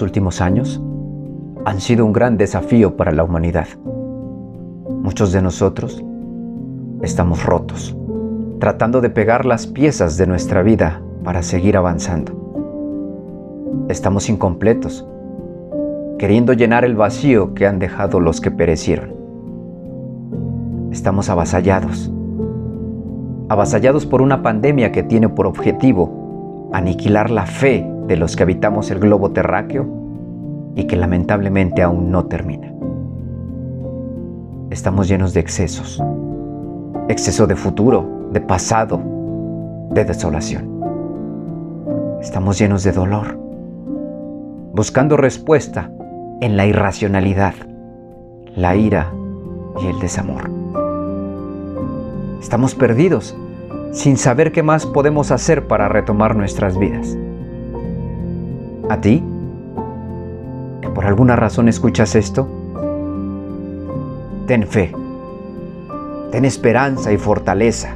Últimos años han sido un gran desafío para la humanidad. Muchos de nosotros estamos rotos, tratando de pegar las piezas de nuestra vida para seguir avanzando. Estamos incompletos, queriendo llenar el vacío que han dejado los que perecieron. Estamos avasallados, avasallados por una pandemia que tiene por objetivo aniquilar la fe de los que habitamos el globo terráqueo y que lamentablemente aún no termina. Estamos llenos de excesos, exceso de futuro, de pasado, de desolación. Estamos llenos de dolor, buscando respuesta en la irracionalidad, la ira y el desamor. Estamos perdidos, sin saber qué más podemos hacer para retomar nuestras vidas. ¿A ti? ¿Que por alguna razón escuchas esto? Ten fe, ten esperanza y fortaleza.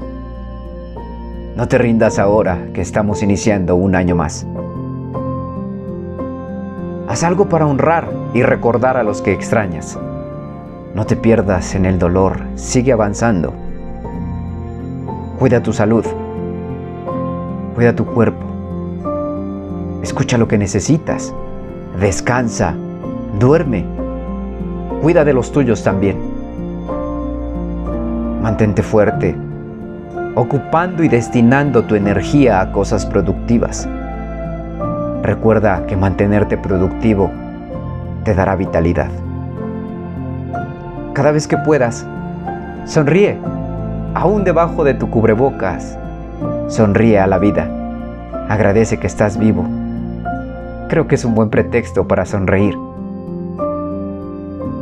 No te rindas ahora que estamos iniciando un año más. Haz algo para honrar y recordar a los que extrañas. No te pierdas en el dolor, sigue avanzando. Cuida tu salud, cuida tu cuerpo. Escucha lo que necesitas. Descansa, duerme. Cuida de los tuyos también. Mantente fuerte, ocupando y destinando tu energía a cosas productivas. Recuerda que mantenerte productivo te dará vitalidad. Cada vez que puedas, sonríe, aún debajo de tu cubrebocas. Sonríe a la vida. Agradece que estás vivo. Creo que es un buen pretexto para sonreír.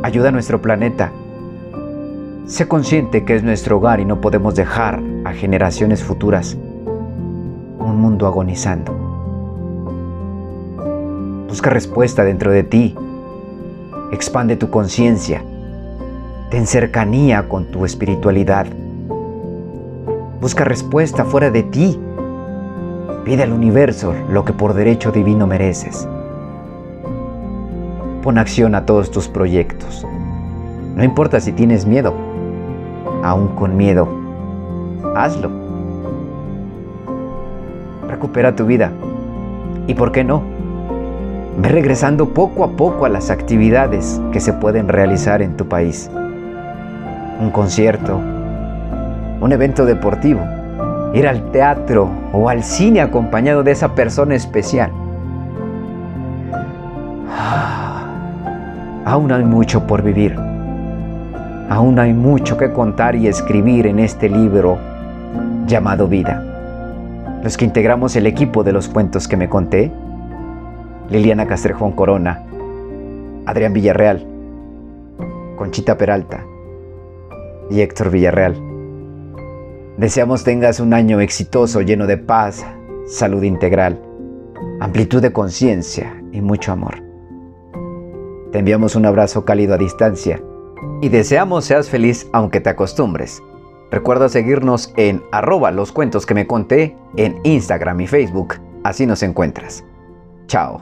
Ayuda a nuestro planeta. Sé consciente que es nuestro hogar y no podemos dejar a generaciones futuras un mundo agonizando. Busca respuesta dentro de ti. Expande tu conciencia. Ten cercanía con tu espiritualidad. Busca respuesta fuera de ti. Pide al universo lo que por derecho divino mereces. Pon acción a todos tus proyectos. No importa si tienes miedo, aún con miedo, hazlo. Recupera tu vida. ¿Y por qué no? Ve regresando poco a poco a las actividades que se pueden realizar en tu país. Un concierto, un evento deportivo, ir al teatro o al cine acompañado de esa persona especial. Aún hay mucho por vivir. Aún hay mucho que contar y escribir en este libro llamado vida. Los que integramos el equipo de los cuentos que me conté, Liliana Castrejón Corona, Adrián Villarreal, Conchita Peralta y Héctor Villarreal. Deseamos tengas un año exitoso lleno de paz, salud integral, amplitud de conciencia y mucho amor. Te enviamos un abrazo cálido a distancia y deseamos seas feliz aunque te acostumbres. Recuerda seguirnos en arroba los cuentos que me conté en Instagram y Facebook. Así nos encuentras. Chao.